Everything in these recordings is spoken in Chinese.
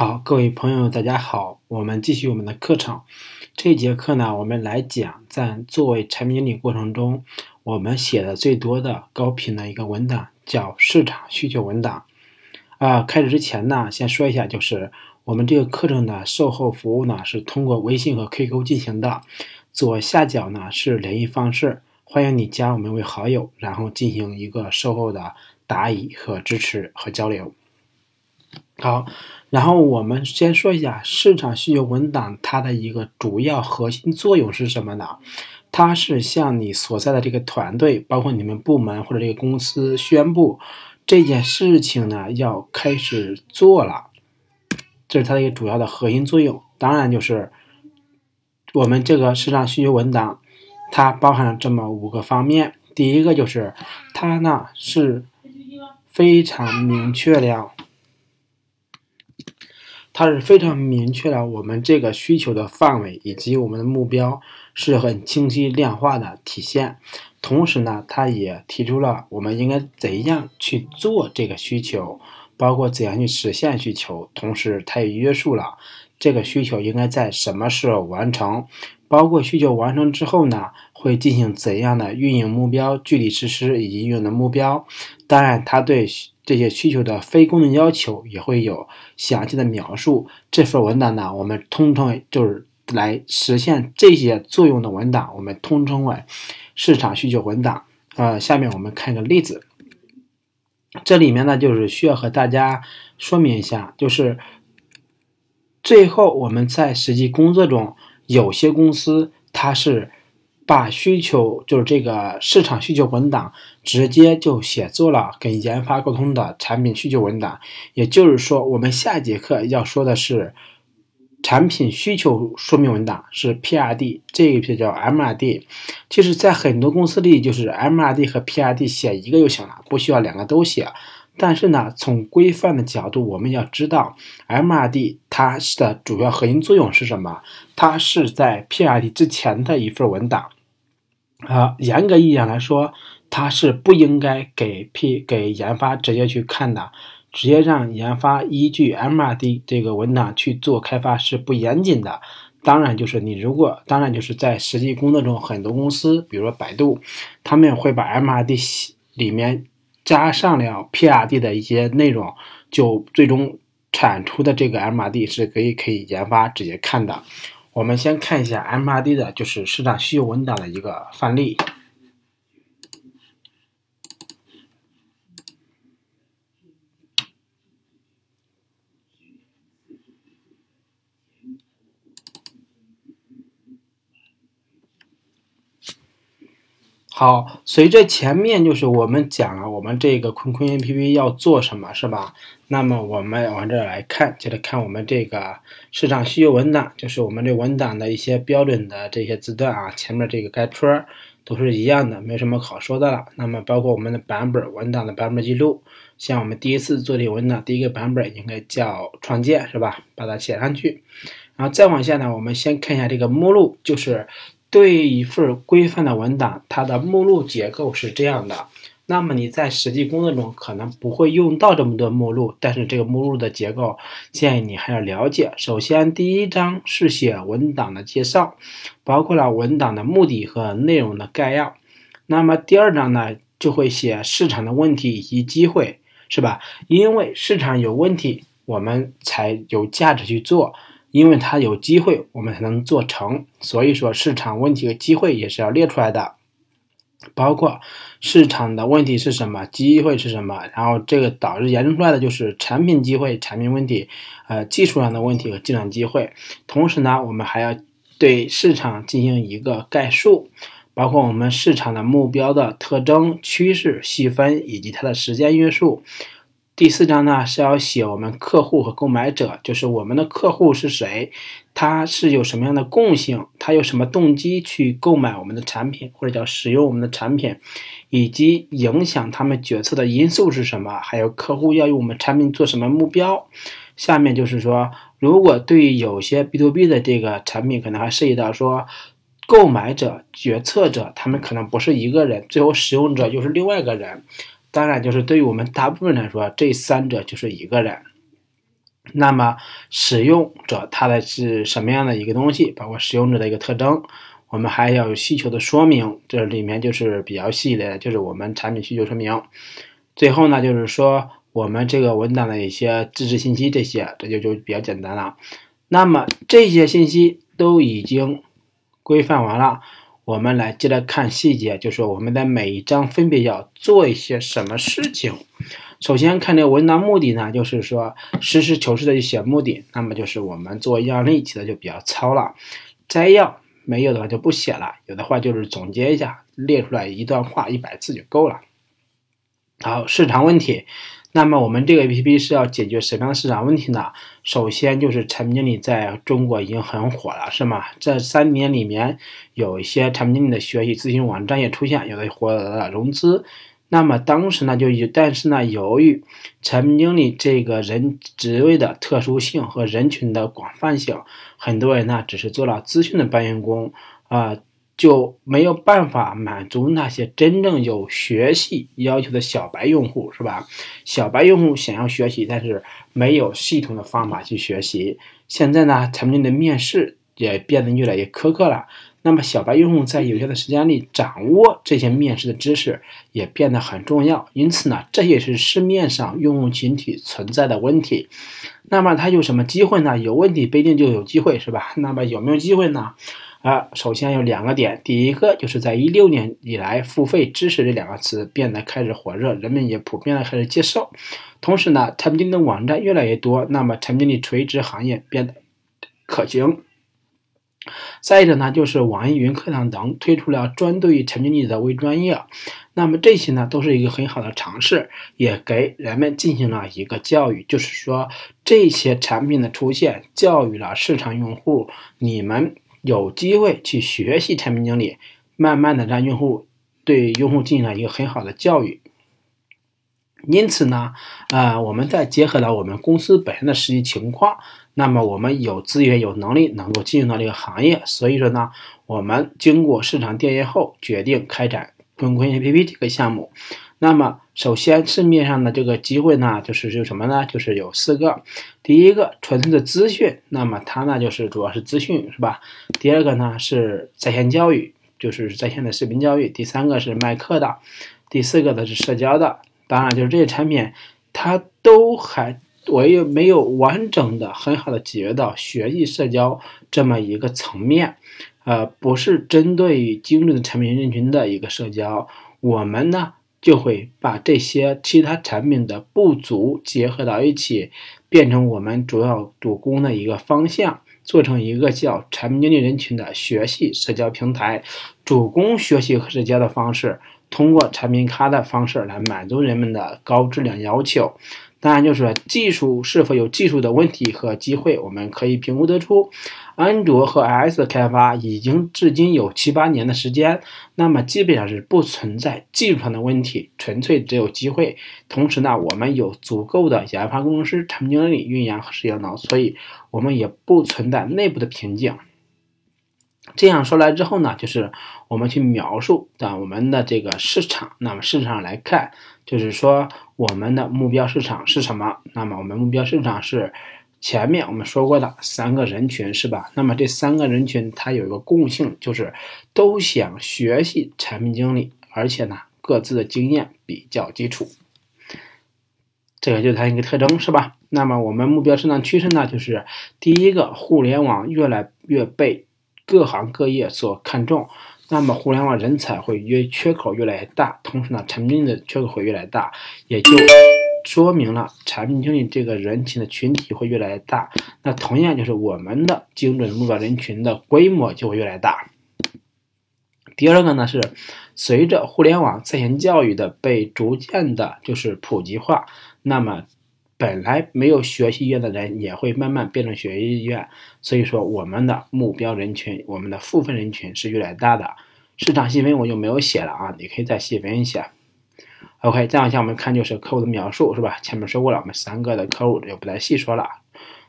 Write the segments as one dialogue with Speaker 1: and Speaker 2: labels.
Speaker 1: 好，各位朋友，大家好，我们继续我们的课程。这节课呢，我们来讲在作为产品经理过程中，我们写的最多的高频的一个文档，叫市场需求文档。啊，开始之前呢，先说一下，就是我们这个课程的售后服务呢，是通过微信和 QQ 进行的。左下角呢是联系方式，欢迎你加我们为好友，然后进行一个售后的答疑和支持和交流。好。然后我们先说一下市场需求文档，它的一个主要核心作用是什么呢？它是向你所在的这个团队，包括你们部门或者这个公司宣布这件事情呢要开始做了，这是它的一个主要的核心作用。当然，就是我们这个市场需求文档，它包含了这么五个方面。第一个就是它呢是非常明确了。它是非常明确了我们这个需求的范围以及我们的目标是很清晰量化的体现，同时呢，它也提出了我们应该怎样去做这个需求，包括怎样去实现需求，同时它也约束了这个需求应该在什么时候完成，包括需求完成之后呢，会进行怎样的运营目标、具体实施以及运营的目标。当然，它对。这些需求的非功能要求也会有详细的描述。这份文档呢，我们通称就是来实现这些作用的文档，我们通称为市场需求文档。呃，下面我们看一个例子。这里面呢，就是需要和大家说明一下，就是最后我们在实际工作中，有些公司它是。把需求就是这个市场需求文档直接就写作了跟研发沟通的产品需求文档，也就是说，我们下节课要说的是产品需求说明文档是 PRD，这一批叫 MRD。其实，在很多公司里，就是 MRD 和 PRD 写一个就行了，不需要两个都写。但是呢，从规范的角度，我们要知道 MRD 它的主要核心作用是什么？它是在 PRD 之前的一份文档。啊，严格意义上来说，它是不应该给 P 给研发直接去看的，直接让研发依据 MRD 这个文档去做开发是不严谨的。当然，就是你如果当然就是在实际工作中，很多公司，比如说百度，他们会把 MRD 里面加上了 PRD 的一些内容，就最终产出的这个 MRD 是可以可以研发直接看的。我们先看一下 MRD 的，就是市场需求文档的一个范例。好，随着前面就是我们讲了我们这个坤坤 APP 要做什么，是吧？那么我们往这来看，接着看我们这个市场需求文档，就是我们这文档的一些标准的这些字段啊，前面这个开戳都是一样的，没什么好说的了。那么包括我们的版本文档的版本记录，像我们第一次做这个文档，第一个版本应该叫创建，是吧？把它写上去，然后再往下呢，我们先看一下这个目录，就是。对一份规范的文档，它的目录结构是这样的。那么你在实际工作中可能不会用到这么多目录，但是这个目录的结构建议你还要了解。首先，第一章是写文档的介绍，包括了文档的目的和内容的概要。那么第二章呢，就会写市场的问题以及机会，是吧？因为市场有问题，我们才有价值去做。因为它有机会，我们才能做成。所以说，市场问题和机会也是要列出来的，包括市场的问题是什么，机会是什么，然后这个导致延伸出来的就是产品机会、产品问题，呃，技术上的问题和技术机会。同时呢，我们还要对市场进行一个概述，包括我们市场的目标的特征、趋势细分以及它的时间约束。第四章呢是要写我们客户和购买者，就是我们的客户是谁，他是有什么样的共性，他有什么动机去购买我们的产品或者叫使用我们的产品，以及影响他们决策的因素是什么，还有客户要用我们产品做什么目标。下面就是说，如果对于有些 B to B 的这个产品，可能还涉及到说，购买者、决策者他们可能不是一个人，最后使用者又是另外一个人。当然，就是对于我们大部分来说，这三者就是一个人。那么使用者他的是什么样的一个东西，包括使用者的一个特征，我们还要有需求的说明，这里面就是比较细的，就是我们产品需求说明。最后呢，就是说我们这个文档的一些支持信息，这些这就就比较简单了。那么这些信息都已经规范完了，我们来接着看细节，就是我们的每一章分别要做一些什么事情。首先看这个文章目的呢，就是说实事求是的一些目的，那么就是我们做样例题的就比较糙了。摘要没有的话就不写了，有的话就是总结一下，列出来一段话一百字就够了。好，市场问题，那么我们这个 APP 是要解决什么样的市场问题呢？首先就是产品经理在中国已经很火了，是吗？这三年里面有一些产品经理的学习咨询网站也出现，有的获得了融资。那么当时呢，就，但是呢，由于产品经理这个人职位的特殊性和人群的广泛性，很多人呢只是做了咨询的搬运工啊，就没有办法满足那些真正有学习要求的小白用户，是吧？小白用户想要学习，但是没有系统的方法去学习。现在呢，产品的面试也变得越来越苛刻了。那么，小白用户在有限的时间里掌握这些面试的知识也变得很重要。因此呢，这也是市面上用户群体存在的问题。那么，它有什么机会呢？有问题不一定就有机会，是吧？那么有没有机会呢？啊，首先有两个点。第一个就是在一六年以来，付费知识这两个词变得开始火热，人们也普遍的开始接受。同时呢，产品经理的网站越来越多，那么产品经理垂直行业变得可行。再者呢，就是网易云课堂等推出了专对于产品经理的微专业，那么这些呢都是一个很好的尝试，也给人们进行了一个教育，就是说这些产品的出现教育了市场用户，你们有机会去学习产品经理，慢慢的让用户对用户进行了一个很好的教育。因此呢，呃，我们再结合了我们公司本身的实际情况。那么我们有资源、有能力能够进入到这个行业，所以说呢，我们经过市场调研后决定开展坤坤 APP 这个项目。那么首先市面上的这个机会呢，就是有什么呢？就是有四个。第一个纯粹的资讯，那么它呢就是主要是资讯，是吧？第二个呢是在线教育，就是在线的视频教育。第三个是卖课的，第四个呢是社交的。当然，就是这些产品它都还。我也没有完整的、很好的解决到学习社交这么一个层面，呃，不是针对于精准的产品人群的一个社交，我们呢就会把这些其他产品的不足结合到一起，变成我们主要主攻的一个方向，做成一个叫产品经理人群的学习社交平台，主攻学习和社交的方式，通过产品卡的方式来满足人们的高质量要求。当然，就是技术是否有技术的问题和机会，我们可以评估得出。安卓和 iOS 的开发已经至今有七八年的时间，那么基本上是不存在技术上的问题，纯粹只有机会。同时呢，我们有足够的研发工程师、产品经理、运营和实验脑，所以我们也不存在内部的瓶颈。这样说来之后呢，就是我们去描述啊我们的这个市场。那么市场上来看，就是说。我们的目标市场是什么？那么我们目标市场是前面我们说过的三个人群，是吧？那么这三个人群它有一个共性，就是都想学习产品经理，而且呢各自的经验比较基础，这个就是它一个特征，是吧？那么我们目标市场趋势呢，就是第一个，互联网越来越被各行各业所看重。那么，互联网人才会越缺口越来越大，同时呢，产品经理的缺口会越来越大，也就说明了产品经理这个人群的群体会越来越大。那同样就是我们的精准目标人群的规模就会越来越大。第二个呢是，随着互联网在线教育的被逐渐的就是普及化，那么。本来没有学习意愿的人也会慢慢变成学习意愿，所以说我们的目标人群，我们的付费人群是越来越大的。市场细分我就没有写了啊，你可以再细分一下。OK，再往下我们看就是客户的描述是吧？前面说过了，我们三个的客户就不再细说了。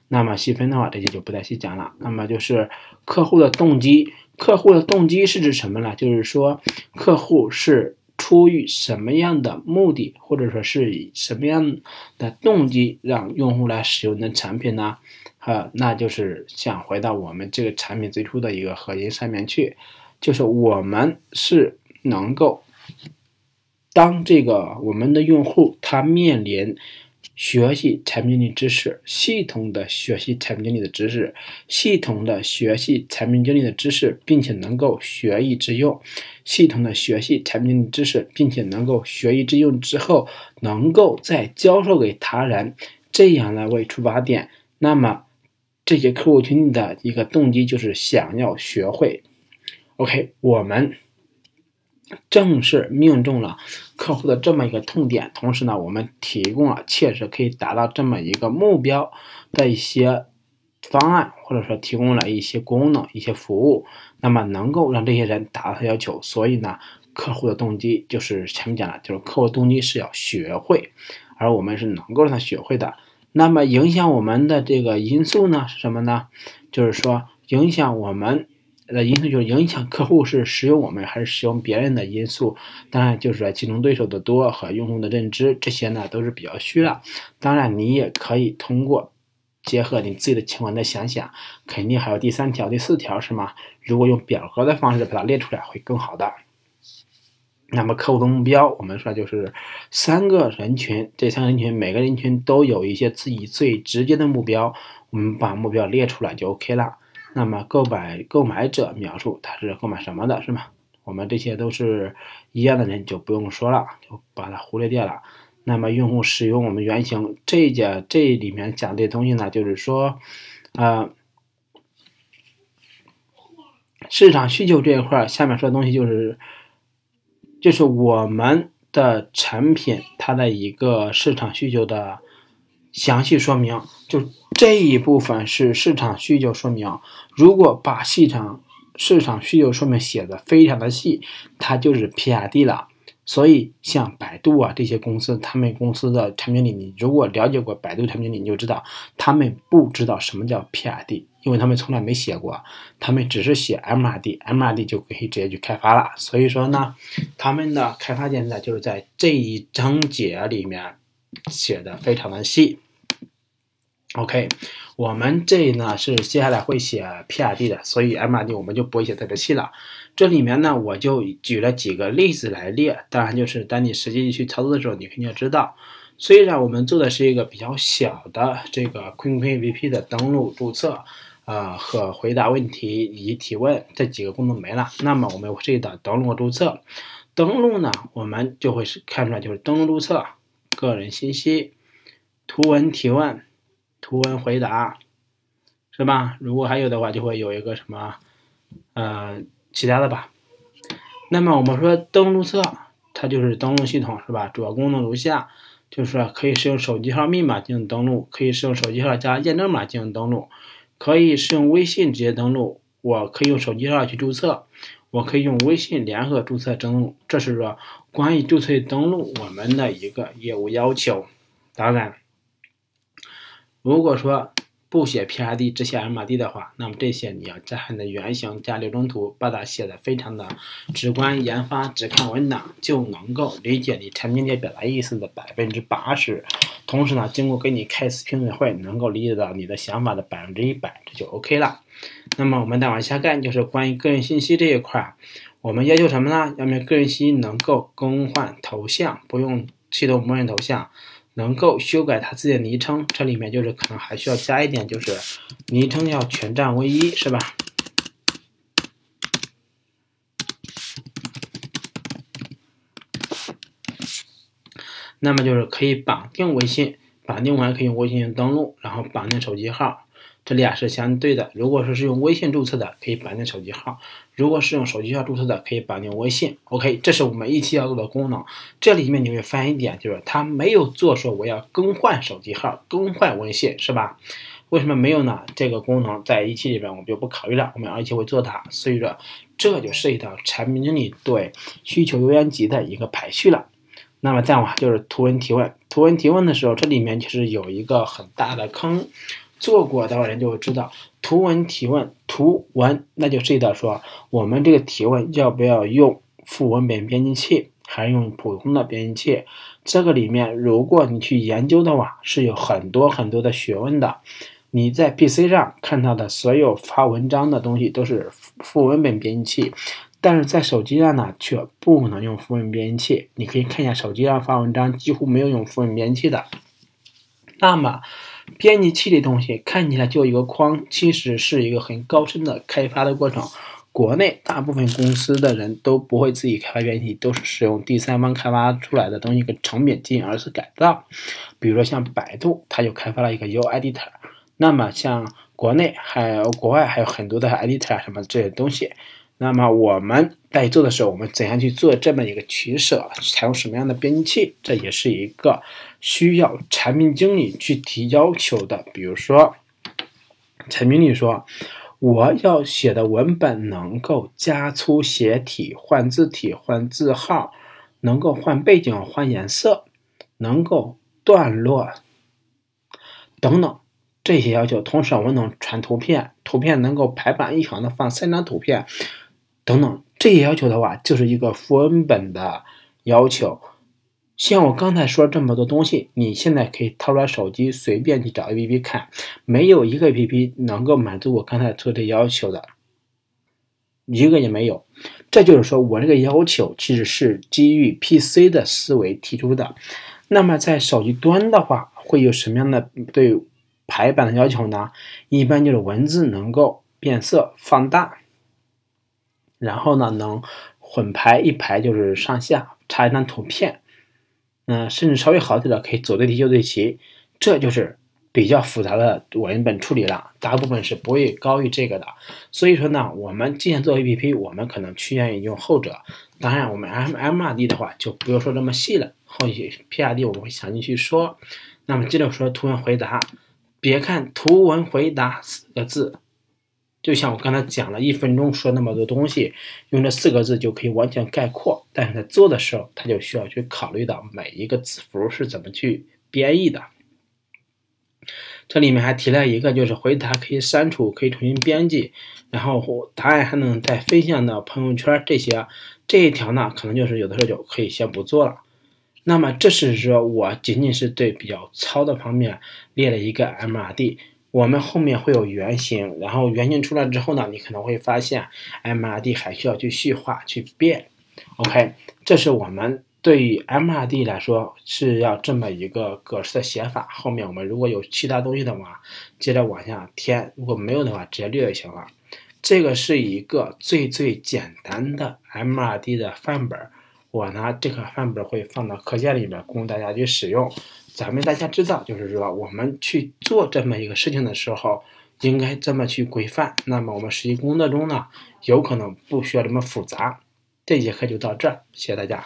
Speaker 1: 那么细分的话，这些就不再细讲了。那么就是客户的动机，客户的动机是指什么呢？就是说客户是出于什么样的目的，或者说是以什么样的动机让用户来使用你的产品呢？好，那就是想回到我们这个产品最初的一个核心上面去，就是我们是能够当这个我们的用户他面临。学习产品经理知识，系统的学习产品经理的知识，系统的学习产品经理的知识，并且能够学以致用。系统的学习产品经理知识，并且能够学以致用之后，能够再教授给他人，这样来为出发点。那么，这些客户群体的一个动机就是想要学会。OK，我们。正是命中了客户的这么一个痛点，同时呢，我们提供了切实可以达到这么一个目标的一些方案，或者说提供了一些功能、一些服务，那么能够让这些人达到他要求。所以呢，客户的动机就是前面讲的，就是客户动机是要学会，而我们是能够让他学会的。那么影响我们的这个因素呢是什么呢？就是说影响我们。的因素就是影响客户是使用我们还是使用别人的因素，当然就是说竞争对手的多和用户的认知，这些呢都是比较虚的。当然你也可以通过结合你自己的情况再想想，肯定还有第三条、第四条是吗？如果用表格的方式把它列出来会更好的。那么客户的目标，我们说就是三个人群，这三个人群每个人群都有一些自己最直接的目标，我们把目标列出来就 OK 了。那么购买购买者描述他是购买什么的，是吗？我们这些都是一样的人就不用说了，就把它忽略掉了。那么用户使用我们原型这一节这里面讲的东西呢，就是说，呃，市场需求这一块下面说的东西就是，就是我们的产品它的一个市场需求的。详细说明，就这一部分是市场需求说明。如果把市场市场需求说明写的非常的细，它就是 PRD 了。所以像百度啊这些公司，他们公司的产品经理，如果了解过百度产品经理，你就知道他们不知道什么叫 PRD，因为他们从来没写过，他们只是写 MRD，MRD 就可以直接去开发了。所以说呢，他们的开发点呢就是在这一章节里面。写的非常的细，OK，我们这呢是接下来会写 PRD 的，所以 MRD 我们就不会写特别细了。这里面呢，我就举了几个例子来列，当然就是当你实际去操作的时候，你肯定要知道。虽然我们做的是一个比较小的这个 QQAPP 的登录、注册，啊和回答问题以及提问这几个功能没了，那么我们这里的登录、注册，登录呢，我们就会是看出来就是登录、注册。个人信息、图文提问、图文回答，是吧？如果还有的话，就会有一个什么，呃，其他的吧。那么我们说登录册，它就是登录系统，是吧？主要功能如下：就是可以使用手机号密码进行登录，可以使用手机号加验证码进行登录，可以使用微信直接登录。我可以用手机号去注册。我可以用微信联合注册登录，这是说关于注册登录我们的一个业务要求。当然，如果说不写 PRD 只写 MRD 的话，那么这些你要加你的原型加流程图，把它写的非常的直观，研发只看文档就能够理解你产品界表达意思的百分之八十。同时呢，经过给你开一次评委会，能够理解到你的想法的百分之一百，这就 OK 了。那么我们再往下看，就是关于个人信息这一块儿，我们要求什么呢？要么个人信息能够更换头像，不用系统默认头像，能够修改他自己的昵称。这里面就是可能还需要加一点，就是昵称要全站唯一，是吧？那么就是可以绑定微信，绑定完可以用微信登录，然后绑定手机号。这俩是相对的。如果说是用微信注册的，可以绑定手机号；如果是用手机号注册的，可以绑定微信。OK，这是我们一期要做的功能。这里面你会发现一点，就是它没有做说我要更换手机号、更换微信，是吧？为什么没有呢？这个功能在一期里边我们就不考虑了，我们二期会做它。所以说，这就涉及到产品经理对需求优先级的一个排序了。那么再往就是图文提问。图文提问的时候，这里面其实有一个很大的坑。做过的人就会知道，图文提问，图文那就涉及到说，我们这个提问要不要用副文本编辑器，还是用普通的编辑器？这个里面，如果你去研究的话，是有很多很多的学问的。你在 PC 上看到的所有发文章的东西都是副文本编辑器，但是在手机上呢，却不能用副文编辑器。你可以看一下手机上发文章，几乎没有用副文编辑器的。那么，编辑器的东西看起来就一个框，其实是一个很高深的开发的过程。国内大部分公司的人都不会自己开发编辑器，都是使用第三方开发出来的东西，个成品进行二次改造。比如说像百度，它就开发了一个 U Editor。那么像国内还有国外还有很多的 Editor 啊什么这些东西。那么我们在做的时候，我们怎样去做这么一个取舍，采用什么样的编辑器，这也是一个需要产品经理去提要求的。比如说，产品经理说，我要写的文本能够加粗写体、换字体、换字号，能够换背景、换颜色，能够段落等等。这些要求，同时我们能传图片，图片能够排版一行的放三张图片，等等。这些要求的话，就是一个副文本的要求。像我刚才说这么多东西，你现在可以掏出来手机随便去找 APP 看，没有一个 APP 能够满足我刚才说的要求的，一个也没有。这就是说我这个要求其实是基于 PC 的思维提出的。那么在手机端的话，会有什么样的对？排版的要求呢，一般就是文字能够变色放大，然后呢能混排一排就是上下插一张图片，嗯，甚至稍微好点的可以左对齐右对齐，这就是比较复杂的文本处理了，大部分是不会高于这个的。所以说呢，我们既然做 APP，我们可能趋向于用后者。当然，我们 M M R D 的话就不用说这么细了，后续 P R D 我们会详细去说。那么接着说图文回答。别看图文回答四个字，就像我刚才讲了一分钟说那么多东西，用这四个字就可以完全概括。但是在做的时候，他就需要去考虑到每一个字符是怎么去编译的。这里面还提了一个，就是回答可以删除，可以重新编辑，然后答案还能再分享到朋友圈这些。这一条呢，可能就是有的时候就可以先不做了。那么这是说我仅仅是对比较糙的方面列了一个 MRD，我们后面会有原型，然后原型出来之后呢，你可能会发现 MRD 还需要去细化去变。OK，这是我们对于 MRD 来说是要这么一个格式的写法。后面我们如果有其他东西的话，接着往下填；如果没有的话，直接略就行了。这个是一个最最简单的 MRD 的范本。我拿这个范本会放到课件里面供大家去使用。咱们大家知道，就是说我们去做这么一个事情的时候，应该这么去规范。那么我们实际工作中呢，有可能不需要这么复杂。这节课就到这儿，谢谢大家。